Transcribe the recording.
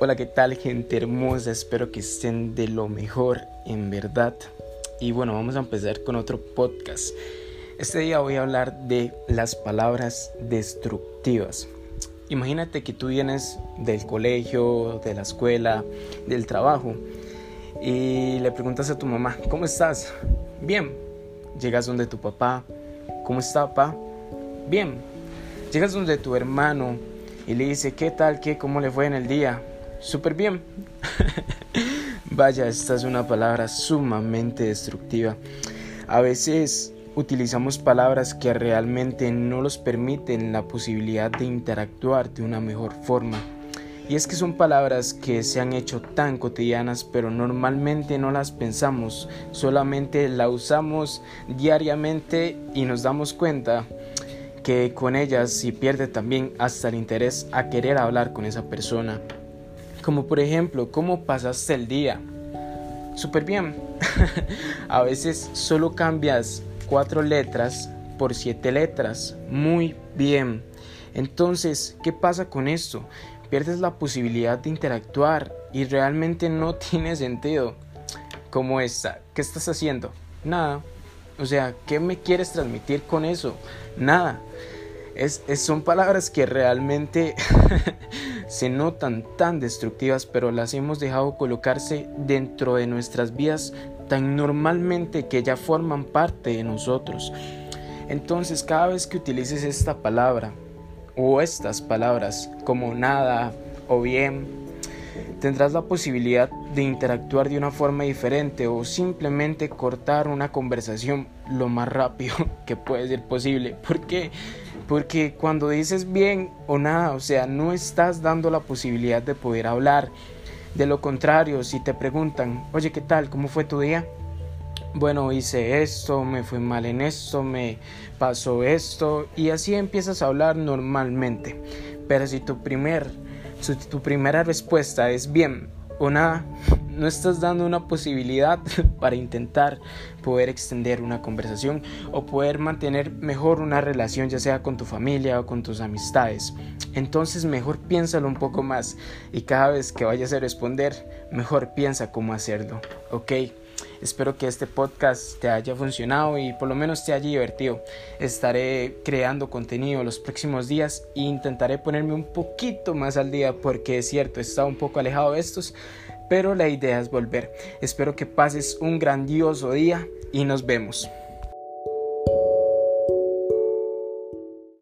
Hola, ¿qué tal gente hermosa? Espero que estén de lo mejor, en verdad. Y bueno, vamos a empezar con otro podcast. Este día voy a hablar de las palabras destructivas. Imagínate que tú vienes del colegio, de la escuela, del trabajo y le preguntas a tu mamá, ¿cómo estás? Bien. Llegas donde tu papá, ¿cómo está papá? Bien. Llegas donde tu hermano y le dice, ¿qué tal? ¿Qué? ¿Cómo le fue en el día? Súper bien. Vaya, esta es una palabra sumamente destructiva. A veces utilizamos palabras que realmente no nos permiten la posibilidad de interactuar de una mejor forma. Y es que son palabras que se han hecho tan cotidianas, pero normalmente no las pensamos, solamente las usamos diariamente y nos damos cuenta que con ellas se pierde también hasta el interés a querer hablar con esa persona. Como por ejemplo, ¿cómo pasaste el día? Súper bien. a veces solo cambias cuatro letras por siete letras. Muy bien. Entonces, ¿qué pasa con esto? Pierdes la posibilidad de interactuar y realmente no tiene sentido. Como esta, ¿qué estás haciendo? Nada. O sea, ¿qué me quieres transmitir con eso? Nada. Es, son palabras que realmente se notan tan destructivas, pero las hemos dejado colocarse dentro de nuestras vidas tan normalmente que ya forman parte de nosotros. Entonces, cada vez que utilices esta palabra o estas palabras como nada o bien, tendrás la posibilidad de interactuar de una forma diferente o simplemente cortar una conversación lo más rápido que puede ser posible. Porque porque cuando dices bien o nada, o sea, no estás dando la posibilidad de poder hablar. De lo contrario, si te preguntan, oye, ¿qué tal? ¿Cómo fue tu día? Bueno, hice esto, me fue mal en esto, me pasó esto, y así empiezas a hablar normalmente. Pero si tu, primer, si tu primera respuesta es bien o nada, no estás dando una posibilidad para intentar poder extender una conversación o poder mantener mejor una relación ya sea con tu familia o con tus amistades. Entonces mejor piénsalo un poco más y cada vez que vayas a responder, mejor piensa cómo hacerlo, ¿ok? Espero que este podcast te haya funcionado y por lo menos te haya divertido. Estaré creando contenido los próximos días e intentaré ponerme un poquito más al día porque es cierto, he estado un poco alejado de estos, pero la idea es volver. Espero que pases un grandioso día y nos vemos.